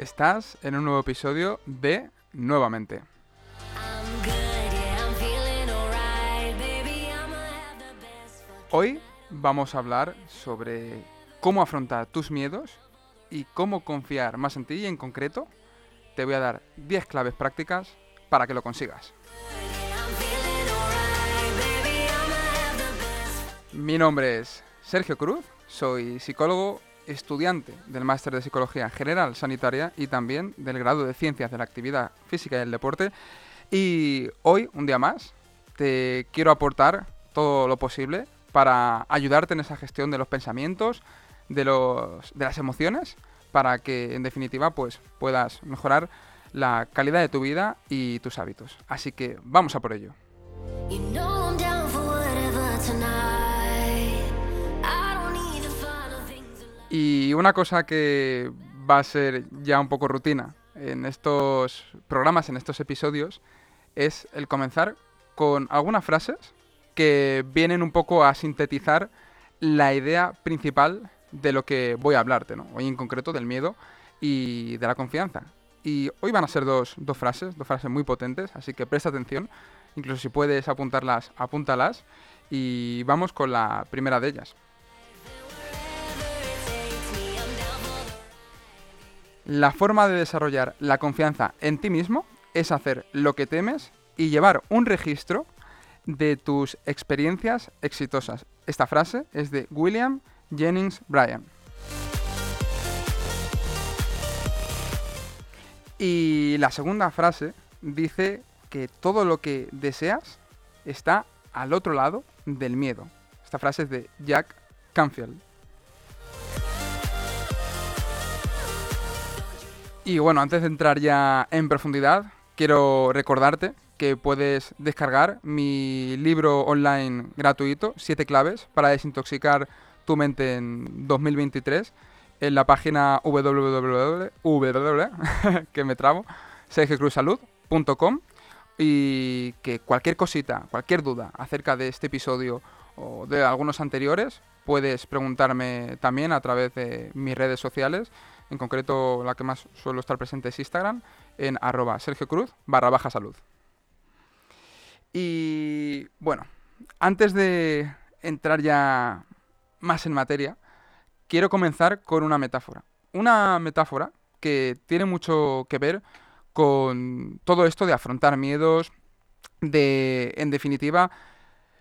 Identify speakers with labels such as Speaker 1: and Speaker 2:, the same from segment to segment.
Speaker 1: Estás en un nuevo episodio de Nuevamente. Hoy vamos a hablar sobre cómo afrontar tus miedos y cómo confiar más en ti y en concreto te voy a dar 10 claves prácticas para que lo consigas. Mi nombre es Sergio Cruz, soy psicólogo, estudiante del máster de Psicología General Sanitaria y también del grado de Ciencias de la Actividad Física y el Deporte. Y hoy, un día más, te quiero aportar todo lo posible para ayudarte en esa gestión de los pensamientos, de, los, de las emociones, para que en definitiva pues, puedas mejorar la calidad de tu vida y tus hábitos. Así que vamos a por ello. Y una cosa que va a ser ya un poco rutina en estos programas, en estos episodios, es el comenzar con algunas frases que vienen un poco a sintetizar la idea principal de lo que voy a hablarte, ¿no? Hoy en concreto del miedo y de la confianza. Y hoy van a ser dos, dos frases, dos frases muy potentes, así que presta atención. Incluso si puedes apuntarlas, apúntalas. Y vamos con la primera de ellas. La forma de desarrollar la confianza en ti mismo es hacer lo que temes y llevar un registro de tus experiencias exitosas. Esta frase es de William Jennings Bryan. Y la segunda frase dice que todo lo que deseas está al otro lado del miedo. Esta frase es de Jack Canfield. Y bueno, antes de entrar ya en profundidad, quiero recordarte que puedes descargar mi libro online gratuito, 7 claves para desintoxicar tu mente en 2023 en la página www, que me y que cualquier cosita, cualquier duda acerca de este episodio o de algunos anteriores, puedes preguntarme también a través de mis redes sociales. En concreto, la que más suelo estar presente es Instagram, en arroba Sergio Cruz barra baja salud. Y bueno, antes de entrar ya más en materia, quiero comenzar con una metáfora. Una metáfora que tiene mucho que ver con todo esto de afrontar miedos, de, en definitiva,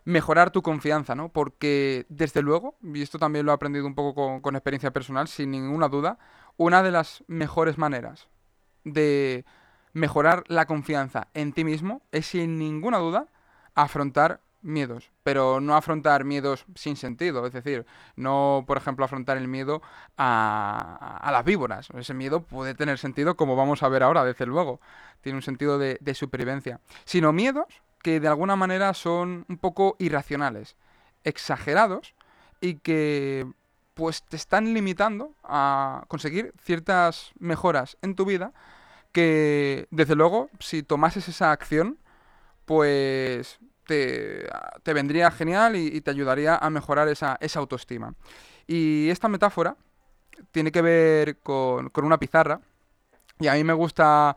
Speaker 1: mejorar tu confianza, ¿no? Porque, desde luego, y esto también lo he aprendido un poco con, con experiencia personal, sin ninguna duda, una de las mejores maneras de mejorar la confianza en ti mismo es, sin ninguna duda, afrontar miedos, pero no afrontar miedos sin sentido, es decir, no, por ejemplo, afrontar el miedo a, las víboras. Ese miedo puede tener sentido, como vamos a ver ahora, desde luego, tiene un sentido de, de supervivencia, sino miedos que de alguna manera son un poco irracionales, exagerados y que pues te están limitando a conseguir ciertas mejoras en tu vida que desde luego si tomases esa acción pues te, vendría genial y, te ayudaría a mejorar esa, autoestima. Y esta metáfora tiene que ver con, una pizarra. Y a mí me gusta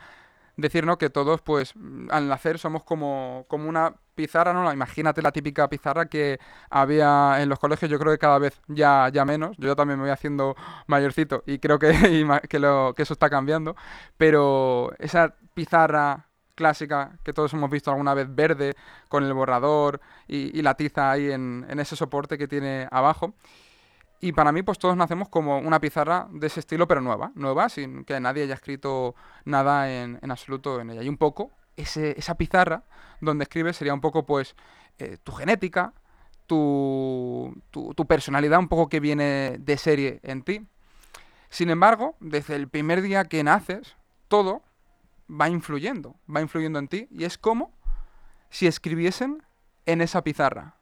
Speaker 1: decir que todos, pues, al nacer somos como, como una pizarra, ¿no? Imagínate la típica pizarra que había en los colegios, yo creo que cada vez ya, ya menos. Yo también me voy haciendo mayorcito y creo que, que, eso está cambiando. Pero esa pizarra clásica que todos hemos visto alguna vez verde con el borrador y, la tiza ahí en, ese soporte que tiene abajo. Y para mí, pues todos nacemos como una pizarra de ese estilo, pero nueva, nueva, sin que nadie haya escrito nada en, absoluto en ella. Y un poco, esa pizarra donde escribes sería un poco, pues, eh, tu genética, tu, tu personalidad, un poco que viene de serie en ti. Sin embargo, desde el primer día que naces, todo va influyendo, va influyendo en ti y es como si escribiesen en esa pizarra,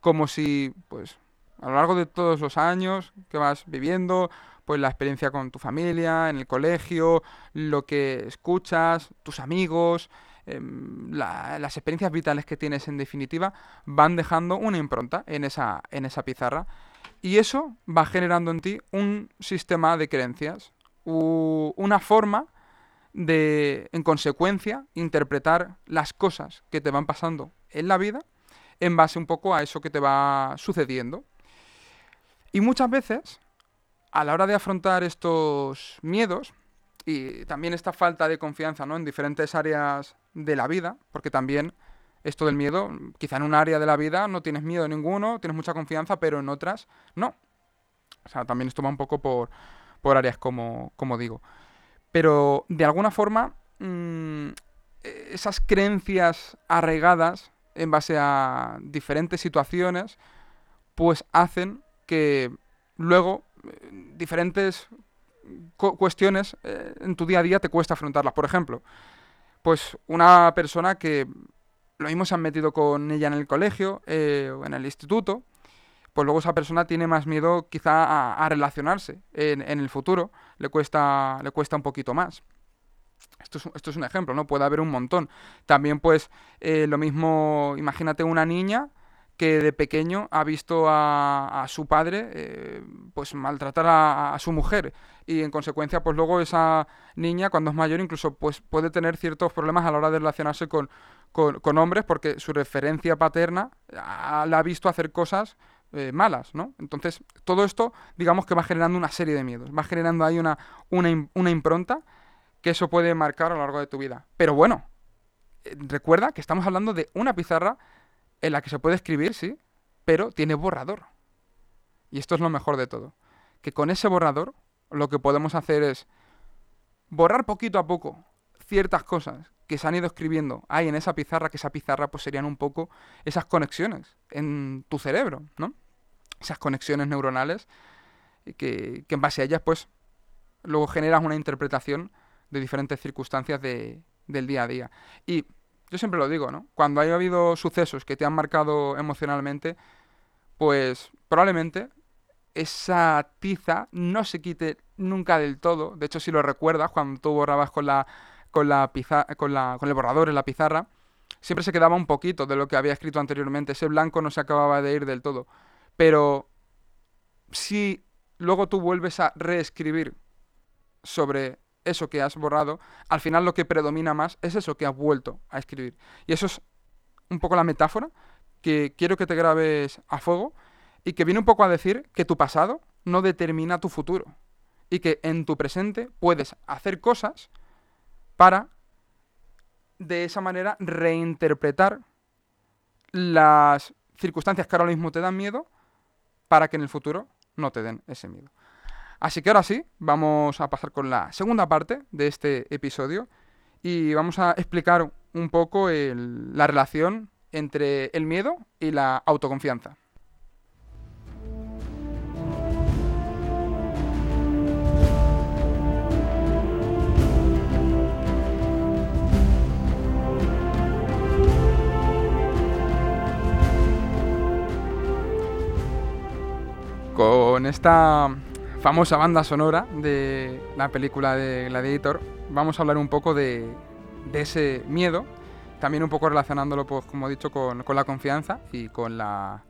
Speaker 1: como si, pues, a lo largo de todos los años que vas viviendo, pues la experiencia con tu familia, en el colegio, lo que escuchas, tus amigos, em, las experiencias vitales que tienes en definitiva, van dejando una impronta en esa, en esa pizarra. Y eso va generando en ti un sistema de creencias, una forma de, en consecuencia, interpretar las cosas que te van pasando en la vida en base un poco a eso que te va sucediendo. Y muchas veces, a la hora de afrontar estos miedos, y también esta falta de confianza ¿no? en diferentes áreas de la vida, porque también esto del miedo, quizá en un área de la vida no tienes miedo ninguno, tienes mucha confianza, pero en otras no. O sea, también esto va un poco por, por áreas, como, como digo. Pero de alguna forma, mm, esas creencias arraigadas en base a diferentes situaciones, pues hacen que luego eh, diferentes cuestiones eh, en tu día a día te cuesta afrontarlas. Por ejemplo, pues una persona que lo mismo se han metido con ella en el colegio eh, o en el instituto, pues luego esa persona tiene más miedo quizá a, relacionarse en, el futuro, le cuesta, le cuesta un poquito más. Esto es, esto es, un ejemplo, ¿no? Puede haber un montón. También, pues, eh, lo mismo, imagínate una niña que de pequeño ha visto a, su padre eh, pues maltratar a, su mujer y en consecuencia pues luego esa niña cuando es mayor incluso pues puede tener ciertos problemas a la hora de relacionarse con, con, hombres porque su referencia paterna la ha visto hacer cosas eh, malas, ¿no? Entonces todo esto digamos que va generando una serie de miedos, va generando ahí una, una, una impronta que eso puede marcar a lo largo de tu vida. Pero bueno, eh, recuerda que estamos hablando de una pizarra en la que se puede escribir, sí, pero tiene borrador. Y esto es lo mejor de todo. Que con ese borrador lo que podemos hacer es borrar poquito a poco ciertas cosas que se han ido escribiendo ahí en esa pizarra, que esa pizarra pues serían un poco esas conexiones en tu cerebro, ¿no? Esas conexiones neuronales que, que en base a ellas pues luego generas una interpretación de diferentes circunstancias de, del día a día. Y yo siempre lo digo, ¿no? Cuando haya habido sucesos que te han marcado emocionalmente, pues probablemente esa tiza no se quite nunca del todo. De hecho, si lo recuerdas, cuando tú borrabas con la con la con la con el borrador en la pizarra, siempre se quedaba un poquito de lo que había escrito anteriormente. Ese blanco no se acababa de ir del todo. Pero si luego tú vuelves a reescribir sobre eso que has borrado, al final lo que predomina más es eso que has vuelto a escribir. Y eso es un poco la metáfora que quiero que te grabes a fuego y que viene un poco a decir que tu pasado no determina tu futuro y que en tu presente puedes hacer cosas para de esa manera reinterpretar las circunstancias que ahora mismo te dan miedo para que en el futuro no te den ese miedo. Así que ahora sí, vamos a pasar con la segunda parte de este episodio y vamos a explicar un poco la relación entre el miedo y la autoconfianza. Con esta famosa banda sonora de la película de Gladiator, vamos a hablar un poco de, ese miedo, también un poco relacionándolo, pues, como he dicho, con, la confianza y con la,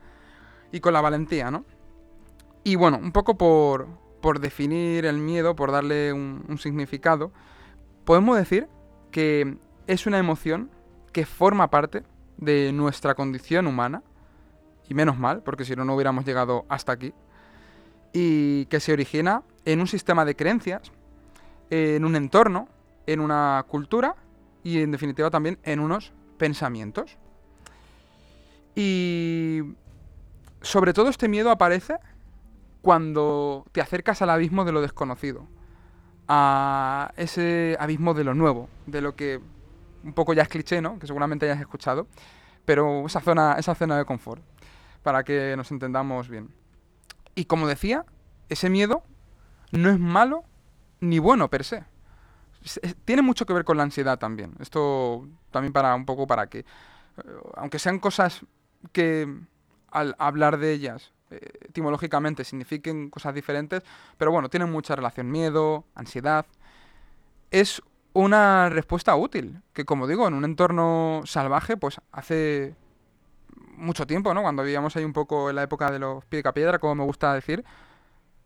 Speaker 1: valentía, ¿no? Y bueno, un poco por, definir el miedo, por darle un significado, podemos decir que es una emoción que forma parte de nuestra condición humana, y menos mal, porque si no, no hubiéramos llegado hasta aquí, y que se origina en un sistema de creencias, en un entorno, en una cultura y en definitiva también en unos pensamientos. Y sobre todo este miedo aparece cuando te acercas al abismo de lo desconocido, a ese abismo de lo nuevo, de lo que un poco ya es cliché, ¿no? Que seguramente hayas escuchado, pero esa zona, esa zona de confort, para que nos entendamos bien. Y como decía, ese miedo no es malo ni bueno per se. Tiene mucho que ver con la ansiedad también. Esto también para un poco para que, eh, aunque sean cosas que al hablar de ellas eh, etimológicamente signifiquen cosas diferentes, pero bueno, tienen mucha relación. Miedo, ansiedad. Es una respuesta útil, que como digo, en un entorno salvaje, pues hace mucho tiempo, ¿no? Cuando vivíamos ahí un poco en la época de los piedra, como me gusta decir,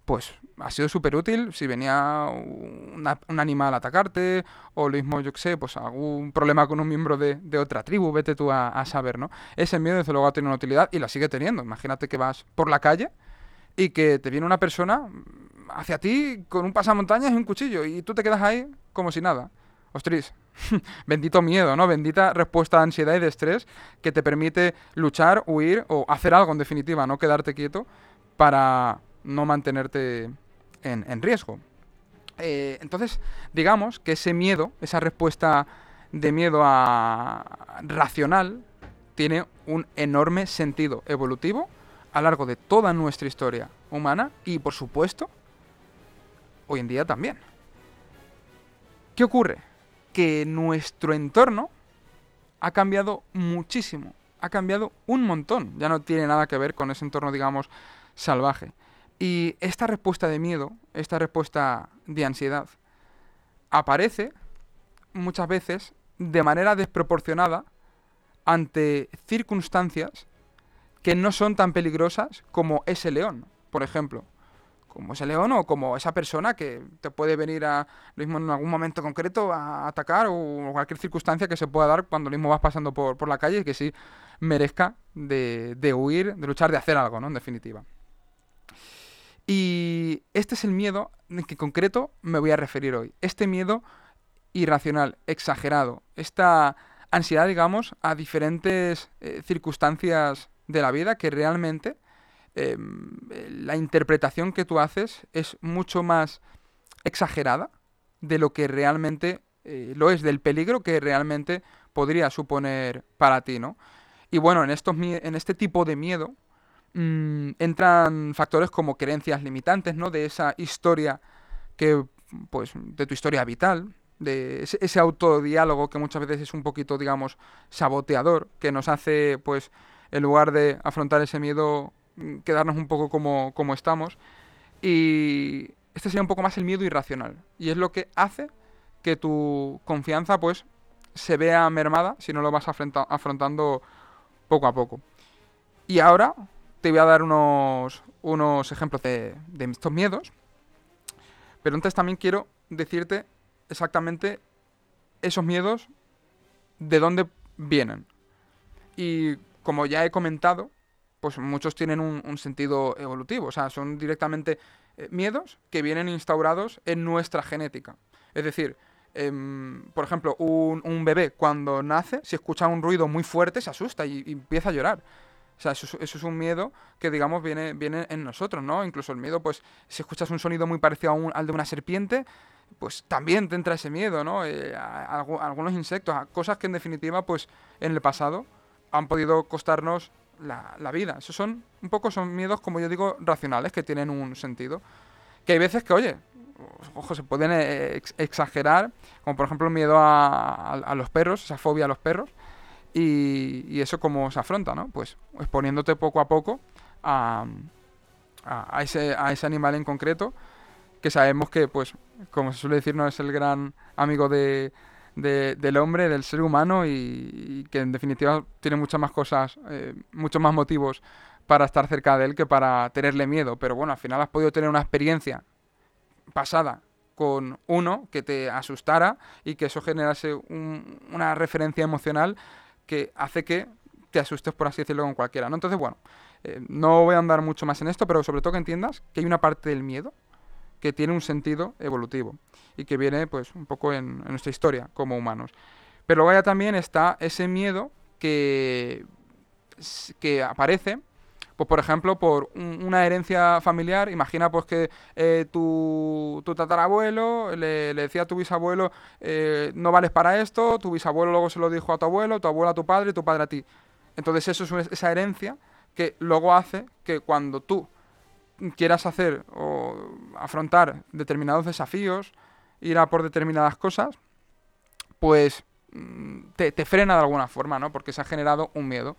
Speaker 1: pues ha sido súper útil si venía un animal a atacarte o lo mismo, yo que sé, pues algún problema con un miembro de, otra tribu, vete tú a, saber, ¿no? Ese miedo desde luego ha tenido una utilidad y la sigue teniendo. Imagínate que vas por la calle y que te viene una persona hacia ti con un pasamontañas y un cuchillo y tú te quedas ahí como si nada. Ostras, bendito miedo, ¿no? Bendita respuesta de ansiedad y de estrés que te permite luchar, huir o hacer algo en definitiva, no quedarte quieto para no mantenerte en, riesgo. Eh, entonces, digamos que ese miedo, esa respuesta de miedo a racional, tiene un enorme sentido evolutivo a lo largo de toda nuestra historia humana y, por supuesto, hoy en día también. ¿Qué ocurre? Que nuestro entorno ha cambiado muchísimo, ha cambiado un montón, ya no tiene nada que ver con ese entorno, digamos, salvaje. Y esta respuesta de miedo, esta respuesta de ansiedad, aparece muchas veces de manera desproporcionada ante circunstancias que no son tan peligrosas como ese león, por ejemplo. Como ese león o como esa persona que te puede venir a lo mismo en algún momento concreto a atacar o cualquier circunstancia que se pueda dar cuando mismo vas pasando por, por la calle y que sí merezca de, de huir, de luchar, de hacer algo, ¿no? En definitiva. Y este es el miedo en que concreto me voy a referir hoy. Este miedo irracional, exagerado, esta ansiedad, digamos, a diferentes eh, circunstancias de la vida que realmente em, la interpretación que tú haces es mucho más exagerada de lo que realmente eh, lo es, del peligro que realmente podría suponer para ti, ¿no? Y bueno, en, estos, en este tipo de miedo, Mm, entran factores como creencias limitantes, ¿no? De esa historia que, pues, de tu historia vital, de ese, autodiálogo que muchas veces es un poquito, digamos, saboteador, que nos hace, pues, en lugar de afrontar ese miedo, quedarnos un poco como, como estamos. Y este sería un poco más el miedo irracional. Y es lo que hace que tu confianza, pues, se vea mermada si no lo vas afrontando poco a poco. Y ahora te voy a dar unos, unos ejemplos de, estos miedos. Pero antes también quiero decirte exactamente esos miedos, de dónde vienen. Y como ya he comentado, pues muchos tienen un, sentido evolutivo. O sea, son directamente eh, miedos que vienen instaurados en nuestra genética. Es decir, em, por ejemplo, un, bebé cuando nace, si escucha un ruido muy fuerte, se asusta y empieza a llorar. O sea, eso, es un miedo que, digamos, viene, viene en nosotros, ¿no? Incluso el miedo, pues, si escuchas un sonido muy parecido al de una serpiente, pues también te entra ese miedo, ¿no? Eh, algunos insectos, cosas que en definitiva, pues, en el pasado han podido costarnos la, vida. Esos son, un poco, son miedos, como yo digo, racionales, que tienen un sentido. Que hay veces que, oye, ojo, se pueden eh, exagerar, como por ejemplo el miedo a los perros, esa fobia a los perros, y, eso cómo se afronta, ¿no? Pues exponiéndote poco a poco a, a, ese, a ese animal en concreto, que sabemos que, pues, como se suele decir, no es el gran amigo de, del hombre, del ser humano, y, que en definitiva tiene muchas más cosas, eh, muchos más motivos para estar cerca de él que para tenerle miedo. Pero bueno, al final has podido tener una experiencia pasada con uno que te asustara y que eso generase una referencia emocional que hace que te asustes, por así decirlo, con cualquiera, ¿no? Entonces, bueno, eh, no voy a andar mucho más en esto, pero sobre todo que entiendas que hay una parte del miedo que tiene un sentido evolutivo y que viene, pues, un poco en, nuestra historia como humanos. Pero luego ya también está ese miedo que, que aparece pues por ejemplo, por una herencia familiar, imagina pues que eh, tu, tatarabuelo le, decía a tu bisabuelo, eh, no vales para esto, tu bisabuelo luego se lo dijo a tu abuelo, tu abuelo a tu padre y tu padre a ti. Entonces eso es esa herencia que luego hace que cuando tú quieras hacer o afrontar determinados desafíos, ir a por determinadas cosas, pues mm, te, te frena de alguna forma, ¿no? Porque se ha generado un miedo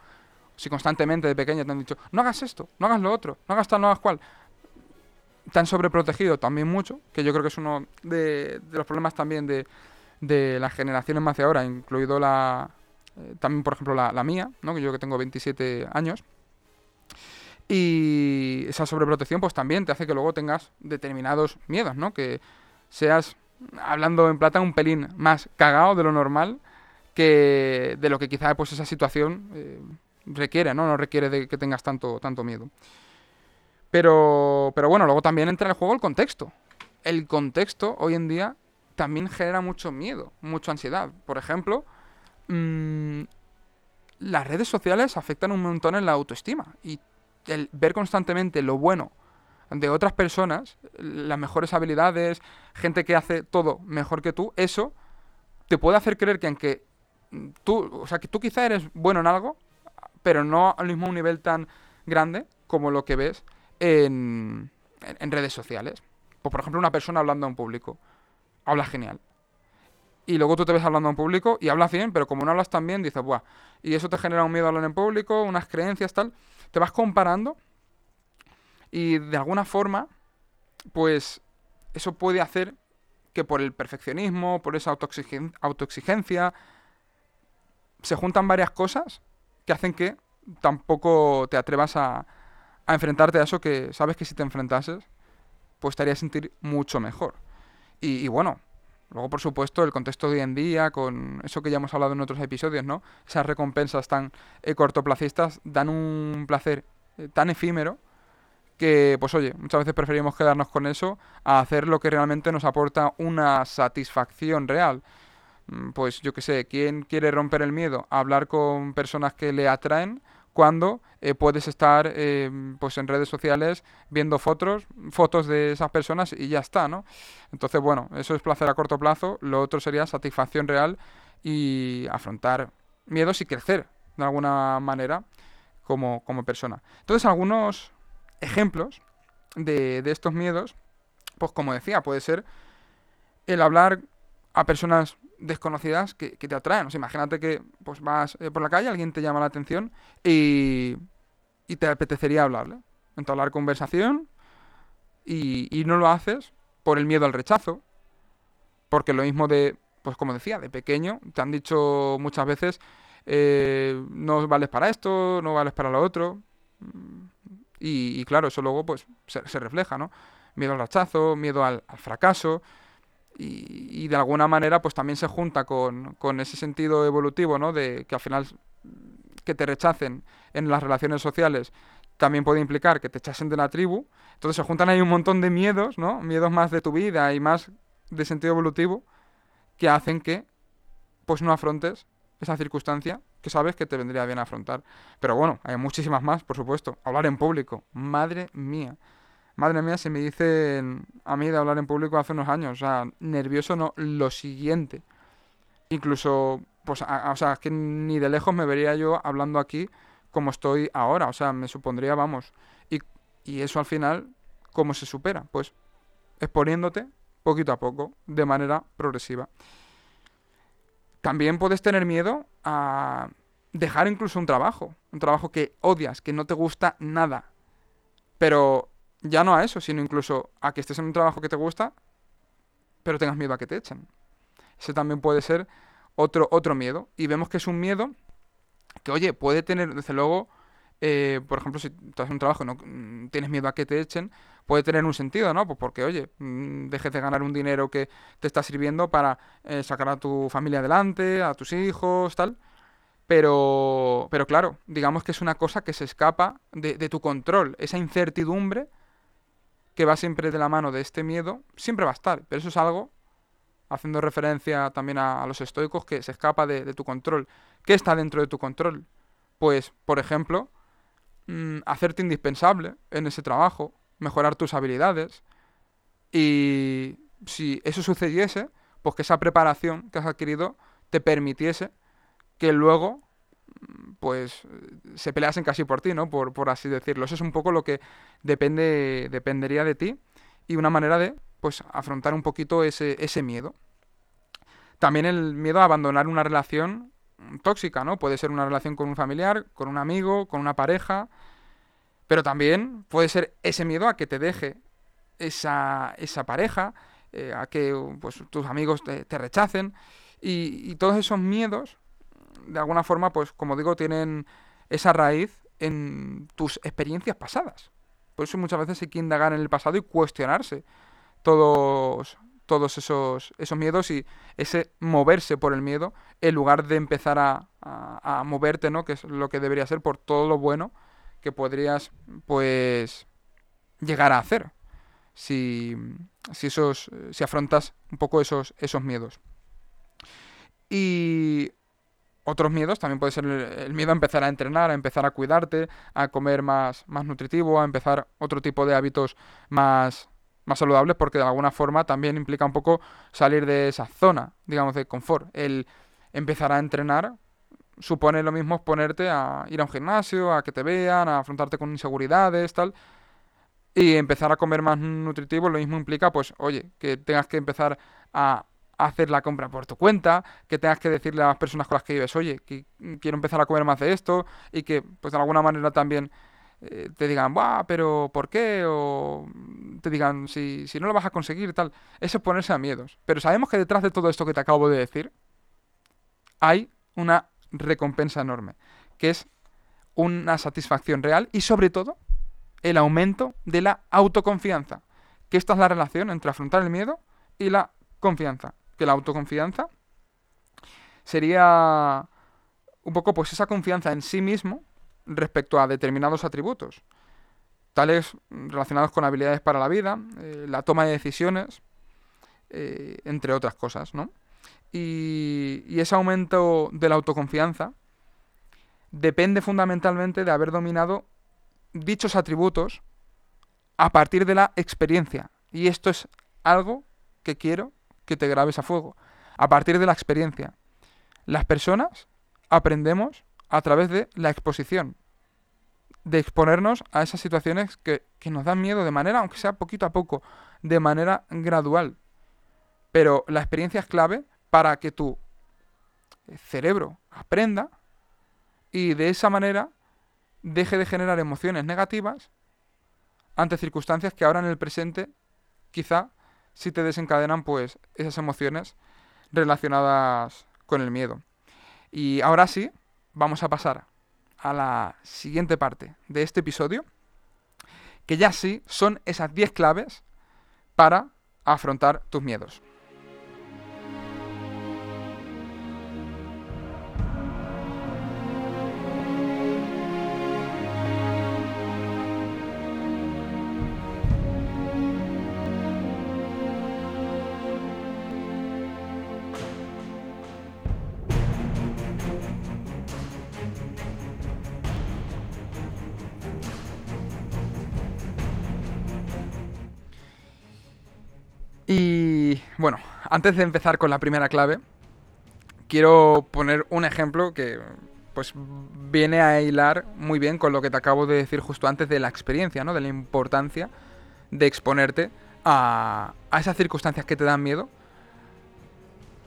Speaker 1: si constantemente de pequeño te han dicho, no hagas esto, no hagas lo otro, no hagas tal, no hagas cual, te han sobreprotegido también mucho, que yo creo que es uno de, los problemas también de, de, las generaciones más de ahora, incluido la, eh, también por ejemplo la, mía, ¿no? que yo que tengo 27 años. Y esa sobreprotección pues también te hace que luego tengas determinados miedos, ¿no? Que seas, hablando en plata, un pelín más cagado de lo normal que de lo que quizá pues esa situación eh, requiere, ¿no? No requiere de que tengas tanto, tanto miedo. Pero, pero bueno, luego también entra en juego el contexto. El contexto hoy en día también genera mucho miedo, mucha ansiedad. Por ejemplo, mmm, las redes sociales afectan un montón en la autoestima. Y el ver constantemente lo bueno de otras personas, las mejores habilidades, gente que hace todo mejor que tú, eso te puede hacer creer que aunque tú, o sea, que tú quizá eres bueno en algo, pero no al mismo nivel tan grande como lo que ves en, redes sociales. Pues, por ejemplo, una persona hablando en público. Habla genial. Y luego tú te ves hablando en público y hablas bien, pero como no hablas tan bien, dices, buah. Y eso te genera un miedo a hablar en público, unas creencias, tal. Te vas comparando y de alguna forma, pues eso puede hacer que por el perfeccionismo, por esa autoexigencia, se juntan varias cosas que hacen que tampoco te atrevas a, enfrentarte a eso que sabes que si te enfrentases, pues te haría sentir mucho mejor. Y, bueno, luego por supuesto el contexto de hoy en día, con eso que ya hemos hablado en otros episodios, ¿no? Esas recompensas tan eh, cortoplacistas dan un placer eh, tan efímero que, pues oye, muchas veces preferimos quedarnos con eso a hacer lo que realmente nos aporta una satisfacción real. Mm, pues yo qué sé, ¿quién quiere romper el miedo? hablar con personas que le atraen cuando eh, puedes estar eh, pues en redes sociales viendo fotos, fotos de esas personas y ya está, ¿no? Entonces, bueno, eso es placer a corto plazo, lo otro sería satisfacción real y afrontar miedos y crecer de alguna manera como, como persona. Entonces, algunos ejemplos de, de estos miedos, pues como decía, puede ser el hablar a personas desconocidas que, te atraen. O sea, imagínate que pues vas eh, por la calle, alguien te llama la atención y, y te apetecería hablarle. Entablar conversación y, y no lo haces por el miedo al rechazo. Porque lo mismo de, pues como decía, de pequeño, te han dicho muchas veces, eh, no vales para esto, no vales para lo otro. Y, claro, eso luego pues se, se, refleja, ¿no? Miedo al rechazo, miedo al fracaso. Y, de alguna manera pues también se junta con, con, ese sentido evolutivo, ¿no? De que al final que te rechacen en las relaciones sociales también puede implicar que te echasen de la tribu. Entonces se juntan ahí un montón de miedos, ¿no? Miedos más de tu vida y más de sentido evolutivo que hacen que pues no afrontes esa circunstancia que sabes que te vendría bien afrontar. Pero bueno, hay muchísimas más, por supuesto. Hablar en público. Madre mía. Madre mía, se me dice a mí de hablar en público hace unos años. O sea, nervioso no, lo siguiente. Incluso, pues, a, o sea, es que ni de lejos me vería yo hablando aquí como estoy ahora. O sea, me supondría, vamos. Y, y eso al final, ¿cómo se supera? Pues exponiéndote poquito a poco, de manera progresiva. También puedes tener miedo a dejar incluso un trabajo, un trabajo que odias, que no te gusta nada. Pero ya no a eso, sino incluso a que estés en un trabajo que te gusta, pero tengas miedo a que te echen. Ese también puede ser otro, otro miedo. Y vemos que es un miedo que, oye, puede tener, desde luego, eh, por ejemplo, si estás en un trabajo y no mm, tienes miedo a que te echen, puede tener un sentido, ¿no? Pues porque, oye, mm, dejes de ganar un dinero que te está sirviendo para eh, sacar a tu familia adelante, a tus hijos, tal. Pero, pero claro, digamos que es una cosa que se escapa de, de tu control. Esa incertidumbre que va siempre de la mano de este miedo, siempre va a estar. Pero eso es algo, haciendo referencia también a, los estoicos, que se escapa de, tu control. ¿Qué está dentro de tu control? Pues, por ejemplo, mmm, hacerte indispensable en ese trabajo, mejorar tus habilidades. Y si eso sucediese, pues que esa preparación que has adquirido te permitiese que luego pues se peleasen casi por ti, ¿no? Por, por, así decirlo. Eso es un poco lo que depende, dependería de ti y una manera de pues afrontar un poquito ese, ese miedo. También el miedo a abandonar una relación tóxica, ¿no? Puede ser una relación con un familiar, con un amigo, con una pareja, pero también puede ser ese miedo a que te deje esa, esa pareja, eh, a que pues, tus amigos te, te rechacen. Y, y, todos esos miedos, de alguna forma, pues como digo, tienen esa raíz en tus experiencias pasadas. Por eso muchas veces hay que indagar en el pasado y cuestionarse todos, todos esos, esos miedos y ese moverse por el miedo en lugar de empezar a, a, moverte, ¿no? Que es lo que debería ser por todo lo bueno que podrías, pues, llegar a hacer si, si, esos, si afrontas un poco esos, esos miedos. Y otros miedos también puede ser el, miedo a empezar a entrenar, a empezar a cuidarte, a comer más, más nutritivo, a empezar otro tipo de hábitos más, más saludables, porque de alguna forma también implica un poco salir de esa zona, digamos, de confort. El empezar a entrenar supone lo mismo ponerte a ir a un gimnasio, a que te vean, a afrontarte con inseguridades, tal. Y empezar a comer más nutritivo, lo mismo implica, pues, oye, que tengas que empezar a hacer la compra por tu cuenta, que tengas que decirle a las personas con las que vives, oye, que quiero empezar a comer más de esto, y que, pues, de alguna manera también eh, te digan, ¡buah! Pero ¿por qué? O te digan, si, si no lo vas a conseguir tal. Eso es ponerse a miedos. Pero sabemos que detrás de todo esto que te acabo de decir, hay una recompensa enorme, que es una satisfacción real y sobre todo el aumento de la autoconfianza. Que esta es la relación entre afrontar el miedo y la confianza. Que la autoconfianza sería un poco pues esa confianza en sí mismo respecto a determinados atributos, tales relacionados con habilidades para la vida, eh, la toma de decisiones, eh, entre otras cosas, ¿no? Y, y ese aumento de la autoconfianza depende fundamentalmente de haber dominado dichos atributos a partir de la experiencia. Y esto es algo que quiero que te grabes a fuego. A partir de la experiencia. Las personas aprendemos a través de la exposición. De exponernos a esas situaciones que, nos dan miedo de manera, aunque sea poquito a poco, de manera gradual. Pero la experiencia es clave para que tu cerebro aprenda y de esa manera deje de generar emociones negativas ante circunstancias que ahora en el presente quizá si te desencadenan pues esas emociones relacionadas con el miedo. Y ahora sí, vamos a pasar a la siguiente parte de este episodio, que ya sí son esas 10 claves para afrontar tus miedos. Bueno, antes de empezar con la primera clave, quiero poner un ejemplo que pues viene a hilar muy bien con lo que te acabo de decir justo antes de la experiencia, ¿no? De la importancia de exponerte a, a esas circunstancias que te dan miedo.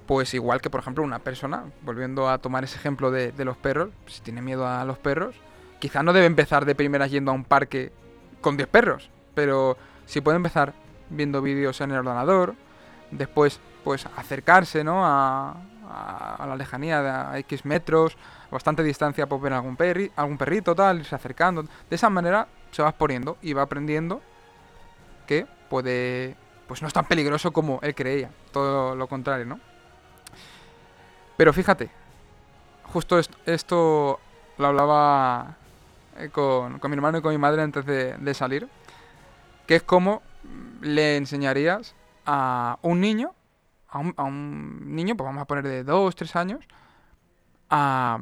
Speaker 1: Pues igual que, por ejemplo, una persona, volviendo a tomar ese ejemplo de, los perros, si tiene miedo a los perros, quizá no debe empezar de primeras yendo a un parque con 10 perros, pero si puede empezar viendo vídeos en el ordenador, después pues acercarse ¿no? a, a, la lejanía de a X metros, bastante distancia, pues ver algún, perri, algún perrito, tal, irse acercando. De esa manera se va exponiendo y va aprendiendo que puede, pues no es tan peligroso como él creía, todo lo contrario, ¿no? Pero fíjate, justo esto, lo hablaba eh, con, con, mi hermano y con mi madre antes de, de salir, que es como le enseñarías a un niño, a un, niño, pues vamos a poner de 2, 3 años, a,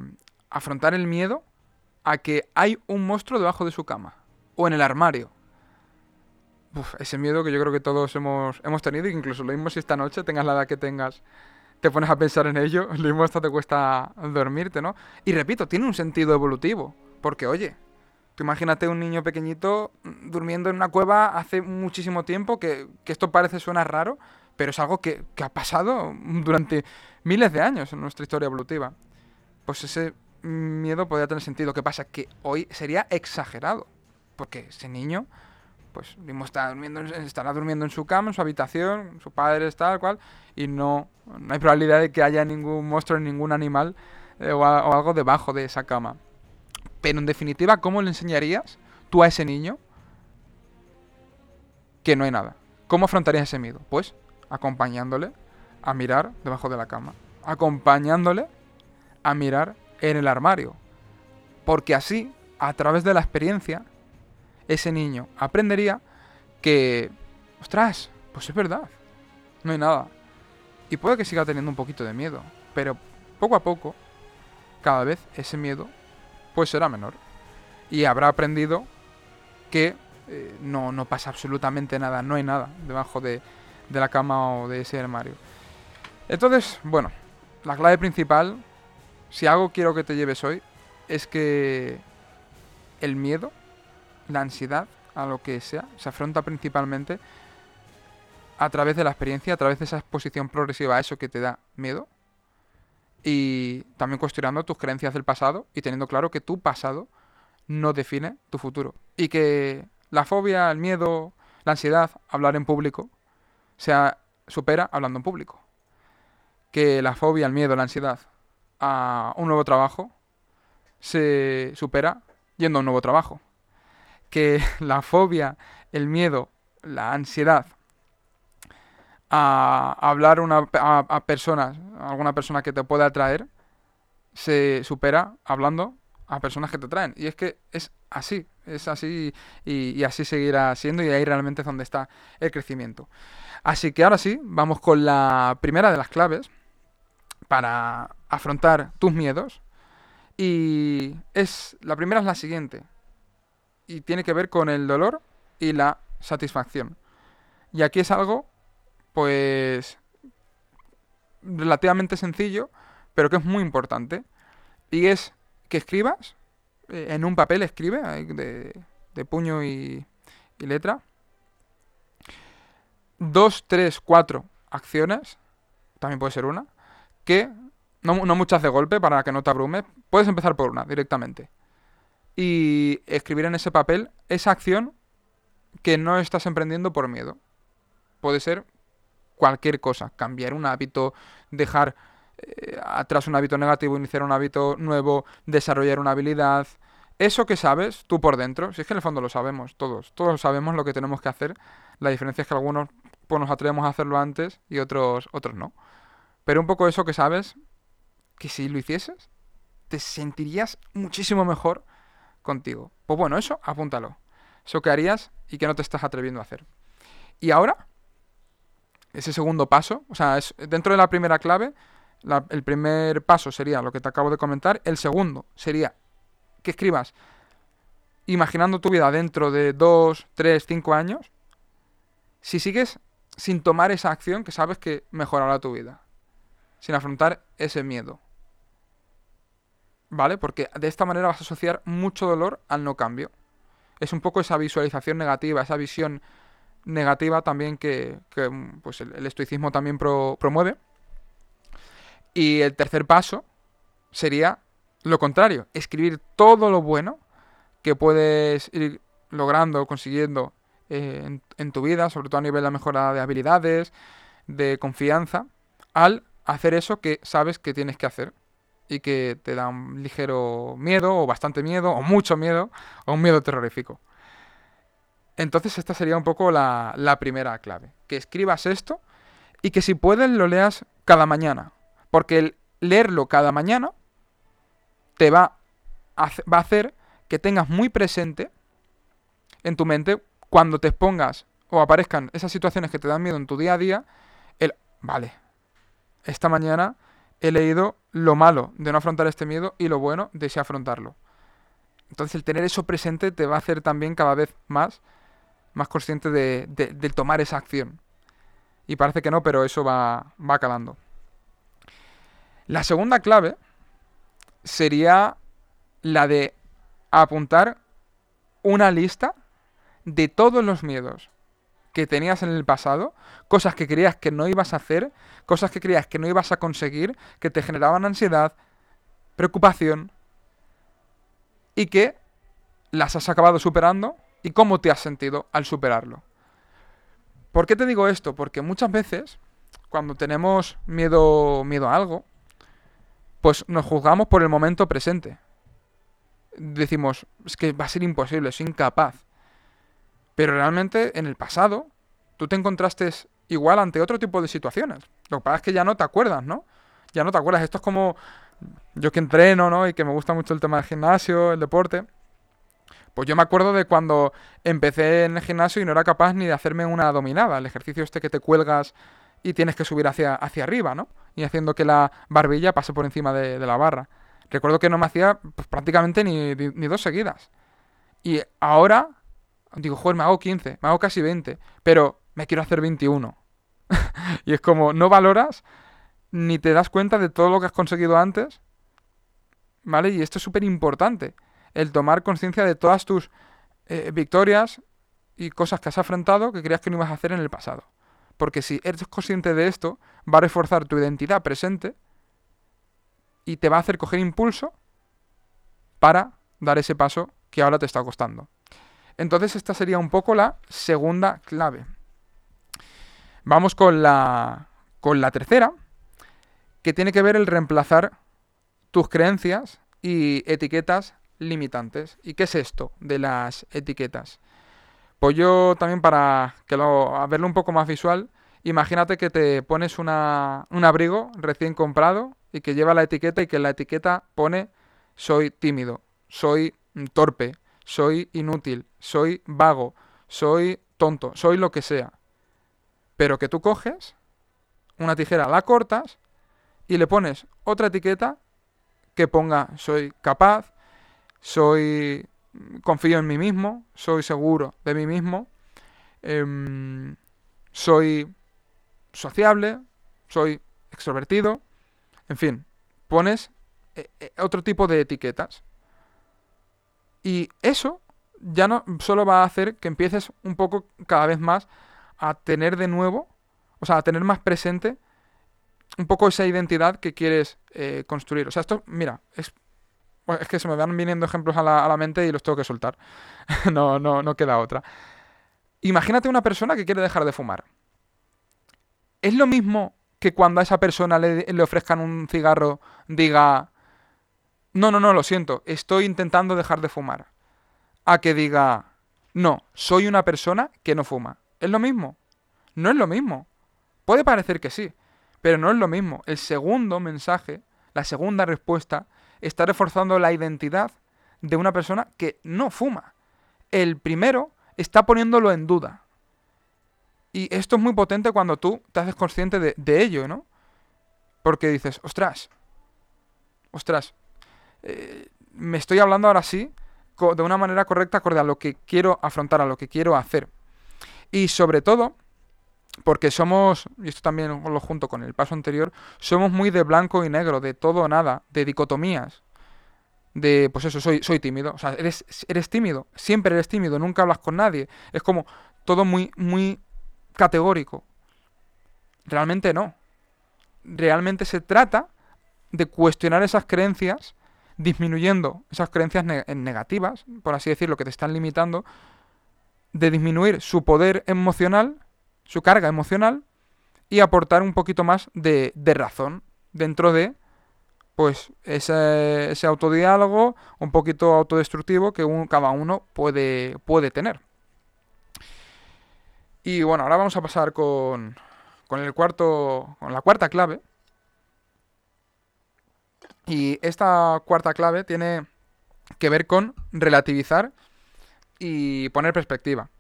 Speaker 1: afrontar el miedo a que hay un monstruo debajo de su cama o en el armario. ese miedo que yo creo que todos hemos, hemos tenido, incluso lo mismo si esta noche tengas la edad que tengas, te pones a pensar en ello, lo mismo hasta te cuesta dormirte, ¿no? Y repito, tiene un sentido evolutivo, porque oye, Tú imagínate un niño pequeñito mm, durmiendo en una cueva hace muchísimo tiempo, que, esto parece suena raro, pero es algo que, ha pasado durante miles de años en nuestra historia evolutiva. Pues ese miedo podría tener sentido. ¿Qué pasa? Que hoy sería exagerado. Porque ese niño, pues mismo está durmiendo, estará durmiendo en su cama, en su habitación, su padre está tal cual, y no, no hay probabilidad de que haya ningún monstruo, ningún animal eh, o algo debajo de esa cama. Pero en definitiva, ¿cómo le enseñarías tú a ese niño que no hay nada? ¿Cómo afrontarías ese miedo? Pues acompañándole a mirar debajo de la cama, acompañándole a mirar en el armario. Porque así, a través de la experiencia, ese niño aprendería que, ostras, pues es verdad, no hay nada. Y puede que siga teniendo un poquito de miedo, pero poco a poco, cada vez ese miedo pues será menor. Y habrá aprendido que eh, no, no pasa absolutamente nada, no hay nada debajo de, de la cama o de ese armario. Entonces, bueno, la clave principal, si algo quiero que te lleves hoy, es que el miedo, la ansiedad, a lo que sea, se afronta principalmente a través de la experiencia, a través de esa exposición progresiva a eso que te da miedo. Y también cuestionando tus creencias del pasado y teniendo claro que tu pasado no define tu futuro. Y que la fobia, el miedo, la ansiedad, hablar en público, se supera hablando en público. Que la fobia, el miedo, la ansiedad a un nuevo trabajo se supera yendo a un nuevo trabajo. Que la fobia, el miedo, la ansiedad a hablar una, a, personas, alguna persona que te pueda atraer, se supera hablando a personas que te traen. Y es que es así, es así y, y, así seguirá siendo y ahí realmente es donde está el crecimiento. Así que ahora sí, vamos con la primera de las claves para afrontar tus miedos. Y es la primera es la siguiente. Y tiene que ver con el dolor y la satisfacción. Y aquí es algo pues relativamente sencillo, pero que es muy importante. Y es que escribas, eh, en un papel escribe, de, puño y, letra, dos, tres, cuatro acciones, también puede ser una, que, no, no muchas de golpe para que no te abrumes, puedes empezar por una directamente. Y escribir en ese papel esa acción que no estás emprendiendo por miedo. Puede ser cualquier cosa, cambiar un hábito, dejar eh, atrás un hábito negativo, iniciar un hábito nuevo, desarrollar una habilidad. Eso que sabes tú por dentro, si es que en el fondo lo sabemos todos, todos sabemos lo que tenemos que hacer. La diferencia es que algunos pues, nos atrevemos a hacerlo antes y otros, otros no. Pero un poco eso que sabes, que si lo hicieses, te sentirías muchísimo mejor contigo. Pues bueno, eso apúntalo. Eso que harías y que no te estás atreviendo a hacer. Y ahora ese segundo paso, o sea, es, dentro de la primera clave, el primer paso sería lo que te acabo de comentar, el segundo sería que escribas imaginando tu vida dentro de 2, 3, 5 años, si sigues sin tomar esa acción que sabes que mejorará tu vida, sin afrontar ese miedo. ¿Vale? Porque de esta manera vas a asociar mucho dolor al no cambio. Es un poco esa visualización negativa, esa visión negativa también que, pues el, estoicismo también promueve. Y el tercer paso sería lo contrario, escribir todo lo bueno que puedes ir logrando, consiguiendo eh, en, tu vida, sobre todo a nivel de mejora de habilidades, de confianza, al hacer eso que sabes que tienes que hacer y que te da un ligero miedo, o bastante miedo, o mucho miedo, o un miedo terrorífico. Entonces esta sería un poco la, primera clave. Que escribas esto y que si puedes lo leas cada mañana. Porque el leerlo cada mañana te va a, va a hacer que tengas muy presente en tu mente cuando te expongas o aparezcan esas situaciones que te dan miedo en tu día a día, el, vale, esta mañana he leído lo malo de no afrontar este miedo y lo bueno de sí afrontarlo. Entonces el tener eso presente te va a hacer también cada vez más más consciente de, tomar esa acción. Y parece que no, pero eso va, va calando. La segunda clave sería la de apuntar una lista de todos los miedos que tenías en el pasado, cosas que creías que no ibas a hacer, cosas que creías que no ibas a conseguir, que te generaban ansiedad, preocupación, y que las has acabado superando y cómo te has sentido al superarlo. ¿Por qué te digo esto? Porque muchas veces, cuando tenemos miedo, miedo a algo, pues nos juzgamos por el momento presente. decimos, es que va a ser imposible, soy incapaz. Pero realmente en el pasado tú te encontraste igual ante otro tipo de situaciones. Lo que pasa es que ya no te acuerdas, ¿no? Ya no te acuerdas. Esto es como yo que entreno, ¿no? Y que me gusta mucho el tema del gimnasio, el deporte. Pues yo me acuerdo de cuando empecé en el gimnasio y no era capaz ni de hacerme una dominada, el ejercicio este que te cuelgas y tienes que subir hacia, hacia arriba, ¿no? Y haciendo que la barbilla pase por encima de, la barra. Recuerdo que no me hacía pues, prácticamente ni, ni, dos seguidas. Y ahora digo, joder, me hago 15, me hago casi 20, pero me quiero hacer 21. y es como, no valoras ni te das cuenta de todo lo que has conseguido antes. ¿Vale? Y esto es súper importante. El tomar conciencia de todas tus eh, victorias y cosas que has afrontado que creías que no ibas a hacer en el pasado. Porque si eres consciente de esto, va a reforzar tu identidad presente y te va a hacer coger impulso para dar ese paso que ahora te está costando. Entonces esta sería un poco la segunda clave. Vamos con la, con la tercera, que tiene que ver el reemplazar tus creencias y etiquetas limitantes. ¿Y qué es esto de las etiquetas? Pues yo también para que lo, verlo un poco más visual, imagínate que te pones una, un abrigo recién comprado y que lleva la etiqueta y que la etiqueta pone soy tímido, soy torpe, soy inútil, soy vago, soy tonto, soy lo que sea. Pero que tú coges una tijera, la cortas y le pones otra etiqueta que ponga soy capaz, soy confío en mí mismo, soy seguro de mí mismo, em, soy sociable, soy extrovertido, en fin, pones eh, eh, otro tipo de etiquetas. Y eso ya no solo va a hacer que empieces un poco cada vez más a tener de nuevo, o sea, a tener más presente un poco esa identidad que quieres eh, construir. O sea, esto, mira, es, es que se me van viniendo ejemplos a la, a la mente y los tengo que soltar. no, no, no queda otra. Imagínate una persona que quiere dejar de fumar. ¿Es lo mismo que cuando a esa persona le, le ofrezcan un cigarro diga, no, no, no, lo siento, estoy intentando dejar de fumar? A que diga, no, soy una persona que no fuma. ¿Es lo mismo? No es lo mismo. Puede parecer que sí, pero no es lo mismo. El segundo mensaje, la segunda respuesta, está reforzando la identidad de una persona que no fuma. El primero está poniéndolo en duda. Y esto es muy potente cuando tú te haces consciente de, ello, ¿no? Porque dices, ostras, ostras, eh, me estoy hablando ahora sí de una manera correcta acorde a lo que quiero afrontar, a lo que quiero hacer. Y sobre todo, porque somos, y esto también lo junto con el paso anterior, somos muy de blanco y negro, de todo o nada, de dicotomías. De, pues eso, soy, soy tímido. O sea, eres, eres tímido, siempre eres tímido, nunca hablas con nadie. Es como todo muy, muy categórico. Realmente no. Realmente se trata de cuestionar esas creencias disminuyendo esas creencias negativas, por así decirlo, que te están limitando, de disminuir su poder emocional, su carga emocional, y aportar un poquito más de, razón dentro de pues ese, ese, autodiálogo un poquito autodestructivo que cada uno puede, puede tener. Y bueno, ahora vamos a pasar con, con el cuarto, con la cuarta clave, y esta cuarta clave tiene que ver con relativizar y poner perspectiva.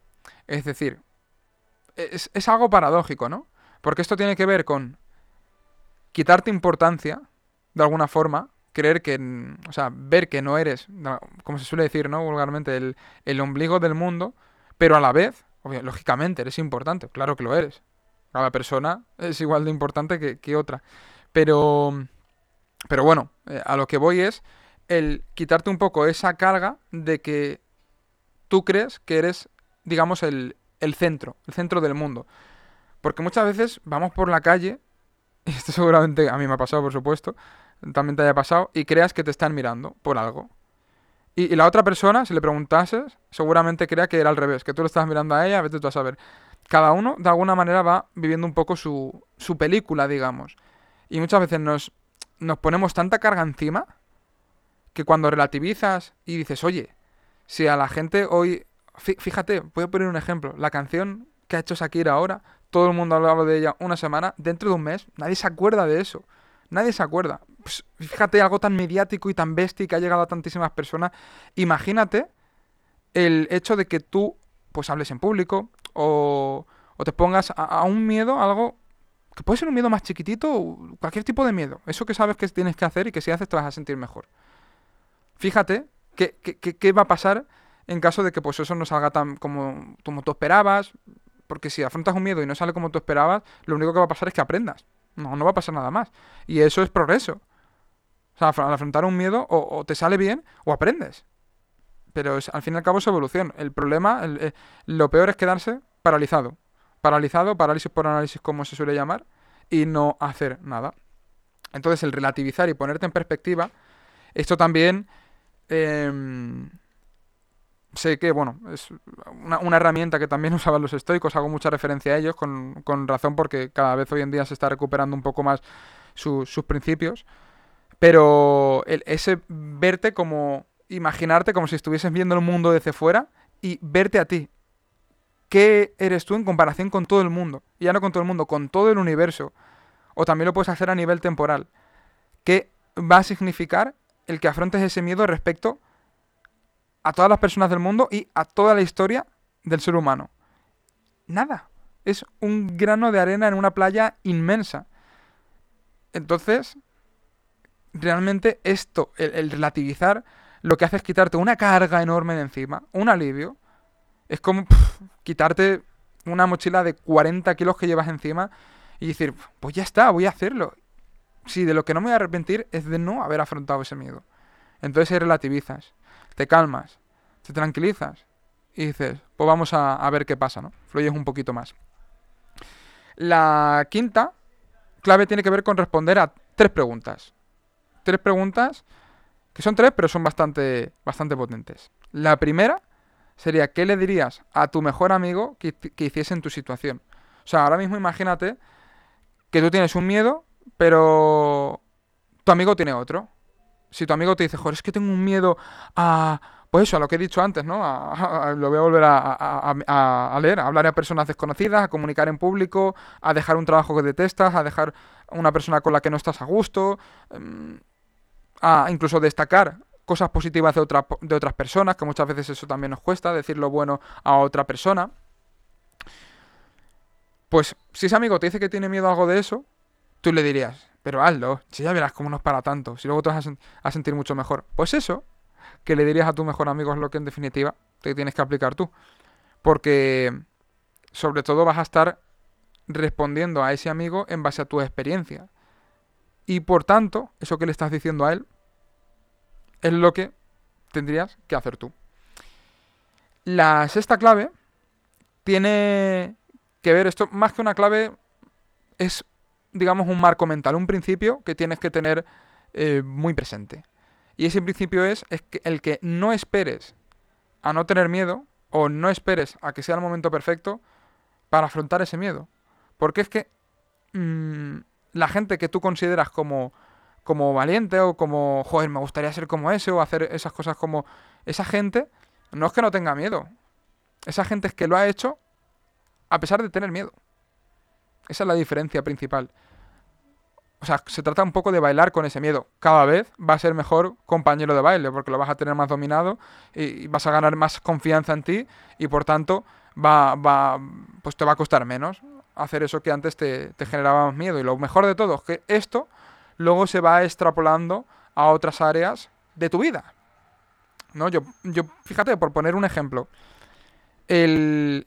Speaker 1: Es decir, es, algo paradójico, ¿no? Porque esto tiene que ver con quitarte importancia, de alguna forma, creer que, o sea, ver que no eres, como se suele decir, ¿no? Vulgarmente, el, el ombligo del mundo, pero a la vez, lógicamente, eres importante, claro que lo eres. Cada persona es igual de importante que, que otra. Pero pero bueno, eh, a lo que voy es el quitarte un poco esa carga de que tú crees que eres, digamos, el, el centro, el centro del mundo. Porque muchas veces vamos por la calle, y esto seguramente a mí me ha pasado, por supuesto, también te haya pasado, y creas que te están mirando por algo. Y, la otra persona, si le preguntases, seguramente crea que era al revés, que tú lo estás mirando a ella, vete tú a saber. Cada uno, de alguna manera, va viviendo un poco su, su película, digamos. Y muchas veces nos nos ponemos tanta carga encima que cuando relativizas y dices, oye, si a la gente hoy, fíjate, voy a poner un ejemplo, la canción que ha hecho Shakira ahora, todo el mundo ha hablado de ella una semana, dentro de un mes, nadie se acuerda de eso. Nadie se acuerda. Pues, fíjate, algo tan mediático y tan bestia que ha llegado a tantísimas personas. Imagínate el hecho de que tú pues hables en público o, o te pongas a, un miedo, algo que puede ser un miedo más chiquitito, cualquier tipo de miedo. Eso que sabes que tienes que hacer y que si haces te vas a sentir mejor. Fíjate qué, qué, va a pasar en caso de que pues eso no salga tan como, como tú esperabas. Porque si afrontas un miedo y no sale como tú esperabas, lo único que va a pasar es que aprendas. No, no va a pasar nada más. Y eso es progreso. O sea, al afrontar un miedo o, te sale bien o aprendes. Pero al fin y al cabo es evolución. El problema, eh, lo peor es quedarse paralizado. Paralizado, parálisis por análisis como se suele llamar, y no hacer nada. Entonces el relativizar y ponerte en perspectiva, esto también em, sé que, bueno, es una, herramienta que también usaban los estoicos, hago mucha referencia a ellos, con, razón porque cada vez hoy en día se está recuperando un poco más sus principios, pero el, ese verte como, imaginarte como si estuvieses viendo el mundo desde fuera y verte a ti. ¿Qué eres tú en comparación con todo el mundo? Y ya no con todo el mundo, con todo el universo. O también lo puedes hacer a nivel temporal. ¿Qué va a significar el que afrontes ese miedo respecto a todas las personas del mundo y a toda la historia del ser humano. Nada. Es un grano de arena en una playa inmensa. Entonces, realmente esto, el, relativizar, lo que hace es quitarte una carga enorme de encima, un alivio. Es como quitarte una mochila de 40 kilos que llevas encima y decir, pues ya está, voy a hacerlo. Si de lo que no me voy a arrepentir es de no haber afrontado ese miedo. Entonces ahí relativizas te calmas, te tranquilizas y dices, pues vamos a, ver qué pasa, ¿no? Fluyes un poquito más. La quinta clave tiene que ver con responder a tres preguntas. Tres preguntas que son tres, pero son bastante, bastante potentes. La primera sería, ¿qué le dirías a tu mejor amigo que, que hiciese en tu situación? O sea, ahora mismo imagínate que tú tienes un miedo, pero tu amigo tiene otro si tu amigo te dice, joder, es que tengo un miedo a, pues eso, a lo que he dicho antes, ¿no? lo voy a volver a, leer, a hablar a personas desconocidas, a comunicar en público, a dejar un trabajo que detestas, a dejar una persona con la que no estás a gusto, em, a incluso destacar cosas positivas de, de otras personas, que muchas veces eso también nos cuesta, decir lo bueno a otra persona. Pues si ese amigo te dice que tiene miedo a algo de eso, tú le dirías, pero hazlo, si ya verás cómo no es para tanto, si luego te vas a, sentir mucho mejor. Pues eso, que le dirías a tu mejor amigo es lo que en definitiva te tienes que aplicar tú. Porque sobre todo vas a estar respondiendo a ese amigo en base a tu experiencia. Y por tanto, eso que le estás diciendo a él es lo que tendrías que hacer tú. La sexta clave tiene que ver, esto más que una clave, es digamos, un marco mental, un principio que tienes que tener eh, muy presente. Y ese principio es, es que el que no esperes a no tener miedo o no esperes a que sea el momento perfecto para afrontar ese miedo. Porque es que mm, la gente que tú consideras como, como valiente o como, joder, me gustaría ser como ese o hacer esas cosas como esa gente, no es que no tenga miedo. Esa gente es que lo ha hecho a pesar de tener miedo. Esa es la diferencia principal. O sea, se trata un poco de bailar con ese miedo. Cada vez va a ser mejor compañero de baile, porque lo vas a tener más dominado y vas a ganar más confianza en ti y por tanto va, va, pues te va a costar menos hacer eso que antes te, te generaba más miedo. Y lo mejor de todo es que esto luego se va extrapolando a otras áreas de tu vida. ¿No? Yo, yo, fíjate, por poner un ejemplo, el,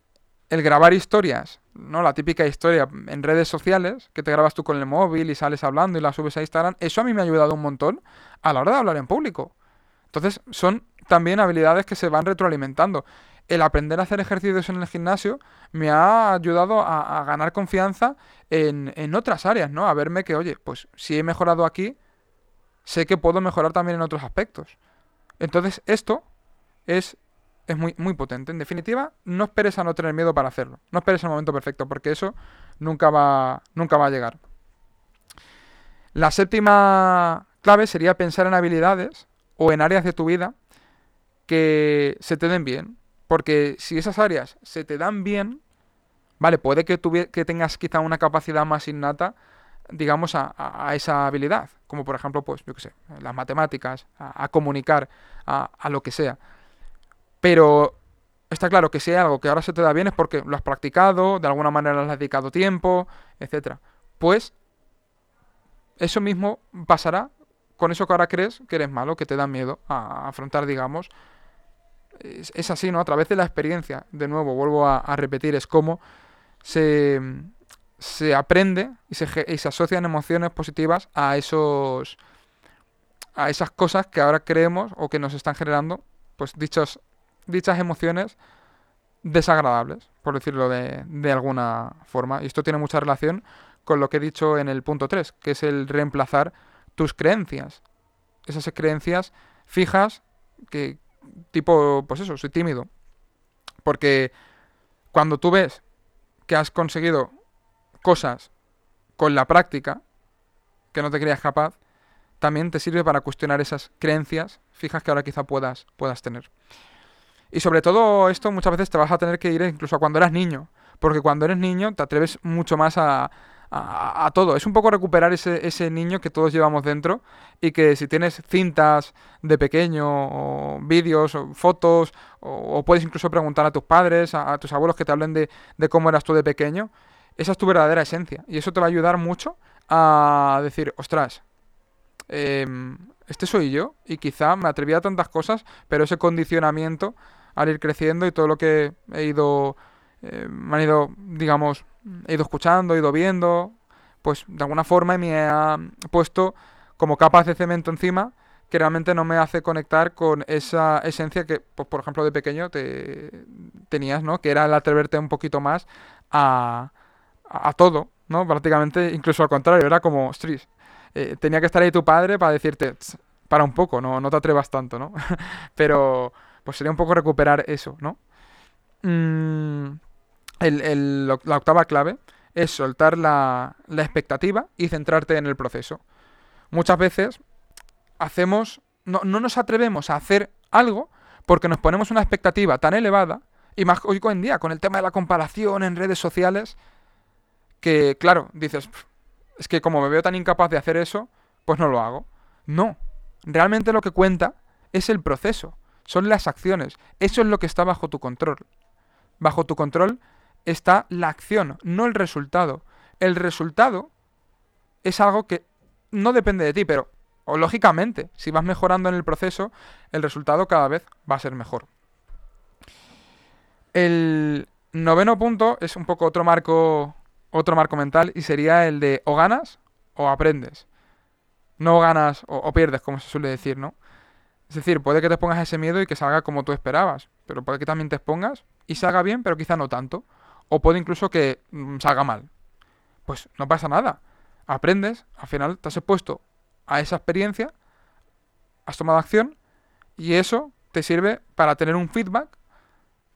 Speaker 1: el grabar historias, ¿no? La típica historia en redes sociales, que te grabas tú con el móvil y sales hablando y la subes a Instagram, eso a mí me ha ayudado un montón a la hora de hablar en público. Entonces, son también habilidades que se van retroalimentando. El aprender a hacer ejercicios en el gimnasio me ha ayudado a, ganar confianza en, en, otras áreas, ¿no? A verme que, oye, pues si he mejorado aquí, sé que puedo mejorar también en otros aspectos. Entonces, esto es es muy, muy potente. En definitiva, no esperes a no tener miedo para hacerlo. No esperes el momento perfecto, porque eso nunca va, nunca va a llegar. La séptima clave sería pensar en habilidades o en áreas de tu vida que se te den bien. Porque si esas áreas se te dan bien, vale, puede que, que tengas quizá una capacidad más innata, digamos, a, esa habilidad. Como por ejemplo, pues, yo qué sé, las matemáticas, a, comunicar, a, a, lo que sea. Pero está claro que si hay algo que ahora se te da bien es porque lo has practicado, de alguna manera le has dedicado tiempo, etc. Pues eso mismo pasará con eso que ahora crees que eres malo, que te da miedo a afrontar, digamos. Es, así, ¿no? A través de la experiencia, de nuevo, vuelvo a, repetir, es como se, se aprende y se, y se asocian emociones positivas a esos a esas cosas que ahora creemos o que nos están generando pues dichos dichas emociones desagradables, por decirlo de, de, alguna forma. Y esto tiene mucha relación con lo que he dicho en el punto 3, que es el reemplazar tus creencias. Esas creencias fijas que tipo, pues eso, soy tímido. Porque cuando tú ves que has conseguido cosas con la práctica, que no te creías capaz, también te sirve para cuestionar esas creencias fijas que ahora quizá puedas, puedas tener. Y sobre todo esto muchas veces te vas a tener que ir incluso a cuando eras niño, porque cuando eres niño te atreves mucho más a, a, todo. Es un poco recuperar ese, ese, niño que todos llevamos dentro y que si tienes cintas de pequeño, o vídeos, o fotos, o, puedes incluso preguntar a tus padres, a, tus abuelos que te hablen de, de, cómo eras tú de pequeño, esa es tu verdadera esencia. Y eso te va a ayudar mucho a decir, ostras, em, este soy yo y quizá me atreví a tantas cosas, pero ese condicionamiento al ir creciendo y todo lo que he ido, eh, me han ido, digamos, he ido escuchando, he ido viendo, pues de alguna forma me ha puesto como capas de cemento encima que realmente no me hace conectar con esa esencia que, pues, por ejemplo, de pequeño te tenías, ¿no? Que era el atreverte un poquito más a, a, todo, ¿no? Prácticamente, incluso al contrario, era como, ostras, eh, tenía que estar ahí tu padre para decirte, para un poco, no, no te atrevas tanto, ¿no? Pero, pues sería un poco recuperar eso, ¿no? Mm, la octava clave es soltar la, expectativa y centrarte en el proceso. Muchas veces hacemos, no, nos atrevemos a hacer algo porque nos ponemos una expectativa tan elevada, y más hoy en día con el tema de la comparación en redes sociales, que claro, dices, es que como me veo tan incapaz de hacer eso, pues no lo hago. No, realmente lo que cuenta es el proceso, son las acciones, eso es lo que está bajo tu control. Bajo tu control está la acción, no el resultado. El resultado es algo que no depende de ti, pero lógicamente, si vas mejorando en el proceso, el resultado cada vez va a ser mejor. El noveno punto es un poco otro marco, otro marco mental y sería el de o ganas o aprendes. No ganas o, pierdes, como se suele decir, ¿no? Es decir, puede que te pongas ese miedo y que salga como tú esperabas, pero puede que también te expongas y salga bien, pero quizá no tanto. O puede incluso que mm, salga mal. Pues no pasa nada. Aprendes, al final te has expuesto a esa experiencia, has tomado acción y eso te sirve para tener un feedback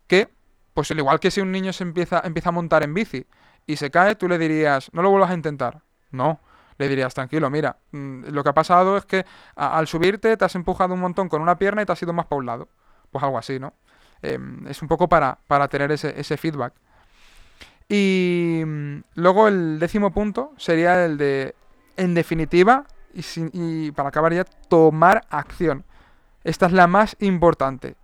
Speaker 1: que, pues al igual que si un niño se empieza, empieza a montar en bici y se cae, tú le dirías, no lo vuelvas a intentar. No, le dirías, tranquilo, mira, mm, lo que ha pasado es que al subirte te has empujado un montón con una pierna y te has ido más para un lado. Pues algo así, ¿no? Em, es un poco para, para tener ese, ese feedback. Y mm, luego el décimo punto sería el de, en definitiva, y, para acabar ya, tomar acción. Esta es la más importante.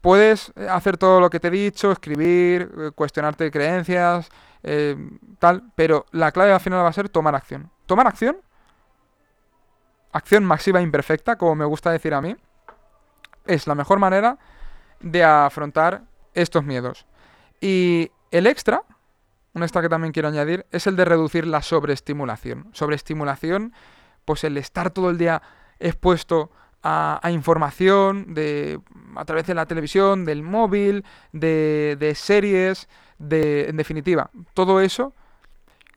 Speaker 1: Puedes eh, hacer todo lo que te he dicho, escribir, eh, cuestionarte creencias, eh, tal, pero la clave al final va a ser tomar acción. Tomar acción, acción masiva e imperfecta, como me gusta decir a mí, es la mejor manera de afrontar estos miedos. Y el extra, un extra que también quiero añadir, es el de reducir la sobreestimulación. Sobreestimulación, pues el estar todo el día expuesto a, información de, a través de la televisión, del móvil, de, de series, de, en definitiva, todo eso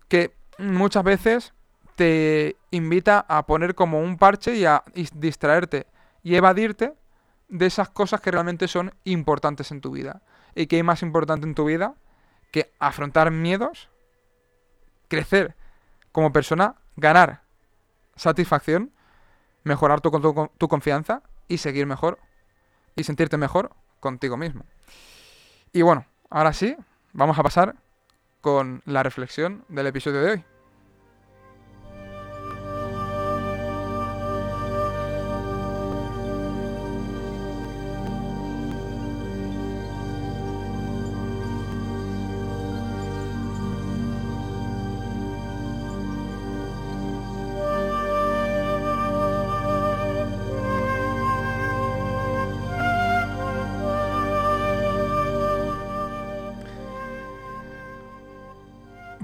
Speaker 1: que muchas veces te invita a poner como un parche y a distraerte y evadirte de esas cosas que realmente son importantes en tu vida. ¿Y qué hay más importante en tu vida que afrontar miedos, crecer como persona, ganar satisfacción, mejorar tu, tu, tu confianza y seguir mejor y sentirte mejor contigo mismo. Y bueno, ahora sí, vamos a pasar con la reflexión del episodio de hoy.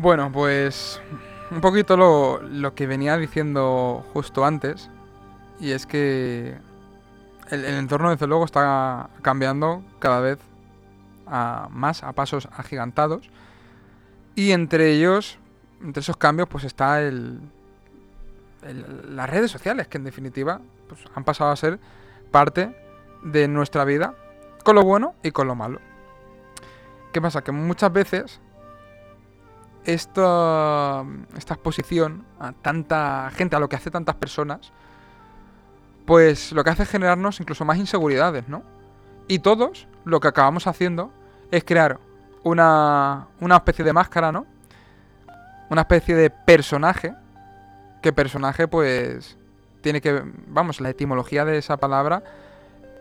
Speaker 1: Bueno, pues un poquito lo, lo, que venía diciendo justo antes, y es que el, entorno desde luego está cambiando cada vez a más, a pasos agigantados, y entre ellos, entre esos cambios, pues está el, el, las redes sociales, que en definitiva pues, han pasado a ser parte de nuestra vida, con lo bueno y con lo malo. ¿Qué pasa? Que muchas veces esta, esta exposición a tanta gente, a lo que hace tantas personas, pues lo que hace es generarnos incluso más inseguridades, ¿no? Y todos lo que acabamos haciendo es crear una, una especie de máscara, ¿no? Una especie de personaje, que personaje pues tiene que, vamos, la etimología de esa palabra,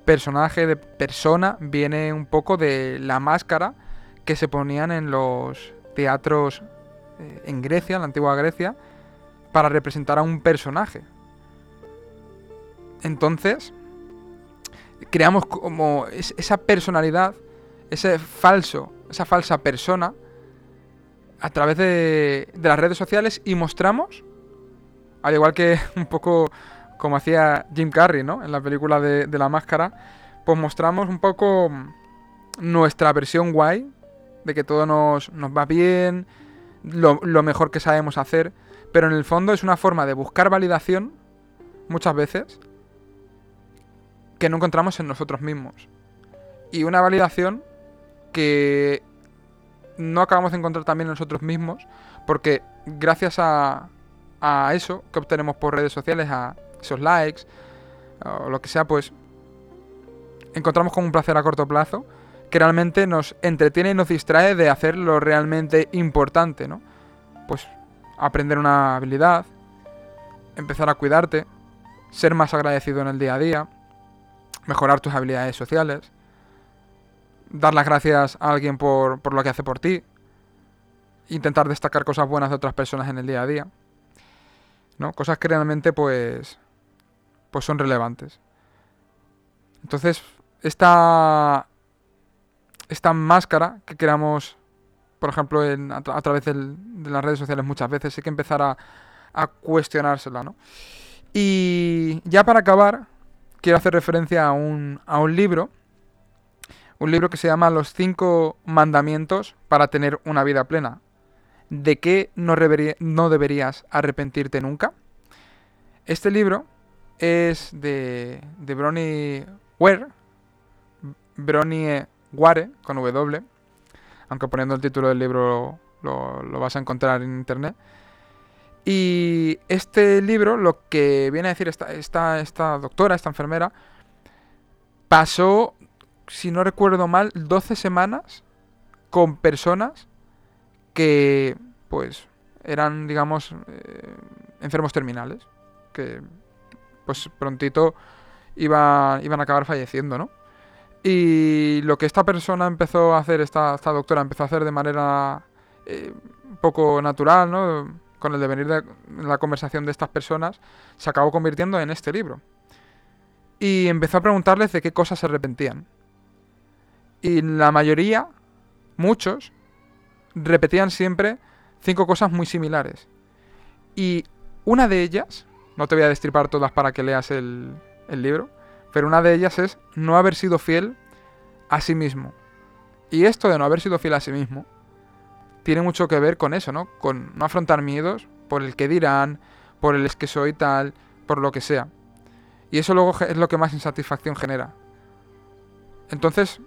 Speaker 1: personaje de persona, viene un poco de la máscara que se ponían en los teatros eh, en Grecia, en la antigua Grecia, para representar a un personaje. Entonces, creamos como esa personalidad, ese falso, esa falsa persona, a través de, de, las redes sociales y mostramos, al igual que un poco como hacía Jim Carrey, ¿no? En la película de, de la máscara, pues mostramos un poco nuestra versión guay de que todo nos, nos va bien, lo, mejor que sabemos hacer, pero en el fondo es una forma de buscar validación, muchas veces, que no encontramos en nosotros mismos. Y una validación que no acabamos de encontrar también nosotros mismos, porque gracias a, a eso que obtenemos por redes sociales, a esos likes, o lo que sea, pues encontramos como un placer a corto plazo que realmente nos entretiene y nos distrae de hacer lo realmente importante, ¿no? Pues aprender una habilidad, empezar a cuidarte, ser más agradecido en el día a día, mejorar tus habilidades sociales, dar las gracias a alguien por, por lo que hace por ti, intentar destacar cosas buenas de otras personas en el día a día, ¿no? Cosas que realmente pues pues son relevantes. Entonces, esta esta máscara que creamos, por ejemplo, en, a, a, través del, de las redes sociales muchas veces, hay que empezar a, cuestionársela, ¿no? Y ya para acabar, quiero hacer referencia a un, a un libro, un libro que se llama Los cinco mandamientos para tener una vida plena. ¿De qué no, no deberías arrepentirte nunca? Este libro es de, de Bronnie Ware, Bronnie Ware, con W, aunque poniendo el título del libro lo, lo, vas a encontrar en internet. Y este libro, lo que viene a decir esta, esta, doctora, esta enfermera, pasó, si no recuerdo mal, 12 semanas con personas que, pues, eran, digamos, eh, enfermos terminales, que, pues, prontito iba, iban a acabar falleciendo, ¿no? Y lo que esta persona empezó a hacer, esta, doctora empezó a hacer de manera eh, poco natural, ¿no? Con el devenir de la conversación de estas personas, se acabó convirtiendo en este libro. Y empezó a preguntarles de qué cosas se arrepentían. Y la mayoría, muchos, repetían siempre cinco cosas muy similares. Y una de ellas, no te voy a destripar todas para que leas el libro, pero una de ellas es no haber sido fiel a sí mismo. Y esto de no haber sido fiel a sí mismo tiene mucho que ver con eso, ¿no? Con no afrontar miedos por el que dirán, por el es que soy tal, por lo que sea. Y eso luego es lo que más insatisfacción genera. Entonces,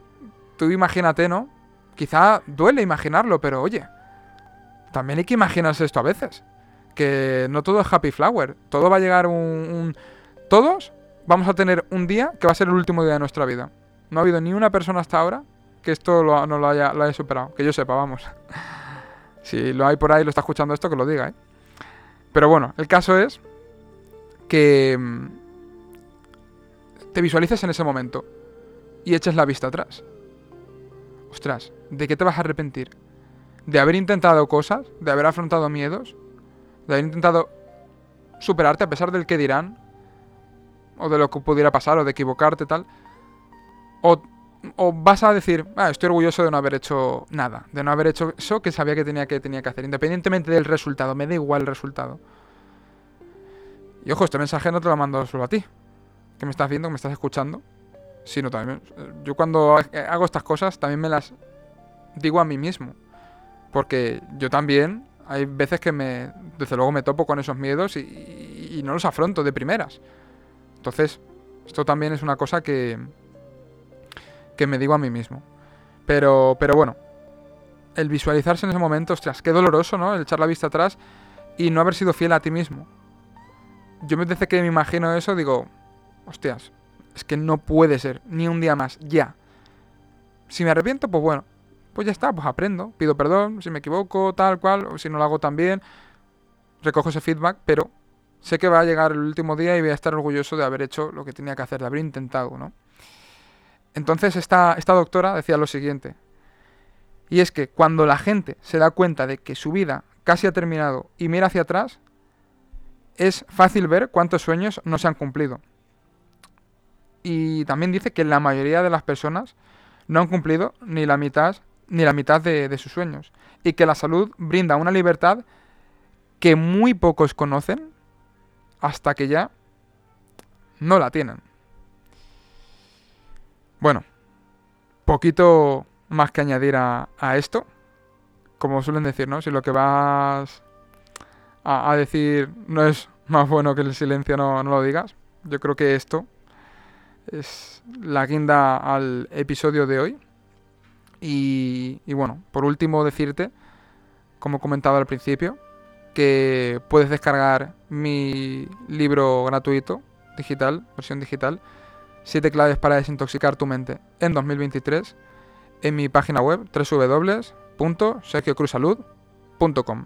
Speaker 1: tú imagínate, ¿no? Quizá duele imaginarlo, pero oye, también hay que imaginarse esto a veces. Que no todo es happy flower. Todo va a llegar un, un todos vamos a tener un día que va a ser el último día de nuestra vida. No ha habido ni una persona hasta ahora que esto no lo haya, lo haya superado. Que yo sepa, vamos. si lo hay por ahí, lo está escuchando esto, que lo diga, ¿eh? Pero bueno, el caso es que mm, te visualices en ese momento y eches la vista atrás. Ostras, ¿de qué te vas a arrepentir? ¿De haber intentado cosas? ¿De haber afrontado miedos? ¿De haber intentado superarte a pesar del que dirán? ¿O de lo que pudiera pasar? ¿O de equivocarte tal? ¿O, vas a decir, ah, estoy orgulloso de no haber hecho nada? De no haber hecho eso que sabía que tenía que, tenía que hacer, independientemente del resultado. Me da igual el resultado. Y ojo, este mensaje no te lo mando solo a ti. Que me estás viendo, que me estás escuchando. Sino también. Yo cuando hago estas cosas también me las digo a mí mismo. Porque yo también. Hay veces que me. Desde luego me topo con esos miedos y, no los afronto de primeras. Entonces, esto también es una cosa que. que me digo a mí mismo. Pero, pero bueno. El visualizarse en ese momento, ostras, qué doloroso, ¿no? El echar la vista atrás y no haber sido fiel a ti mismo yo me desde que me imagino eso, digo, hostias, es que no puede ser, ni un día más, ya. Si me arrepiento, pues bueno, pues ya está, pues aprendo, pido perdón si me equivoco, tal cual, o si no lo hago tan bien, recojo ese feedback, pero sé que va a llegar el último día y voy a estar orgulloso de haber hecho lo que tenía que hacer, de haber intentado, ¿no? Entonces esta, esta doctora decía lo siguiente, y es que cuando la gente se da cuenta de que su vida casi ha terminado y mira hacia atrás, es fácil ver cuántos sueños no se han cumplido. Y también dice que la mayoría de las personas no han cumplido ni la mitad, ni la mitad de, sus sueños. Y que la salud brinda una libertad que muy pocos conocen hasta que ya no la tienen. Bueno, poquito más que añadir a, a esto. Como suelen decir, ¿no? Si lo que vas a, decir no es más bueno que el silencio no, lo digas. Yo creo que esto es la guinda al episodio de hoy. Y, y, bueno, por último decirte, como comentaba al principio, que puedes descargar mi libro gratuito, digital, versión digital, 7 claves para desintoxicar tu mente en 2023, en mi página web www.sergiocruzsalud.com.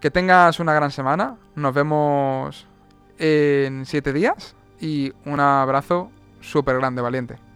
Speaker 1: Que tengas una gran semana. Nos vemos en siete días. Y un abrazo súper grande, valiente.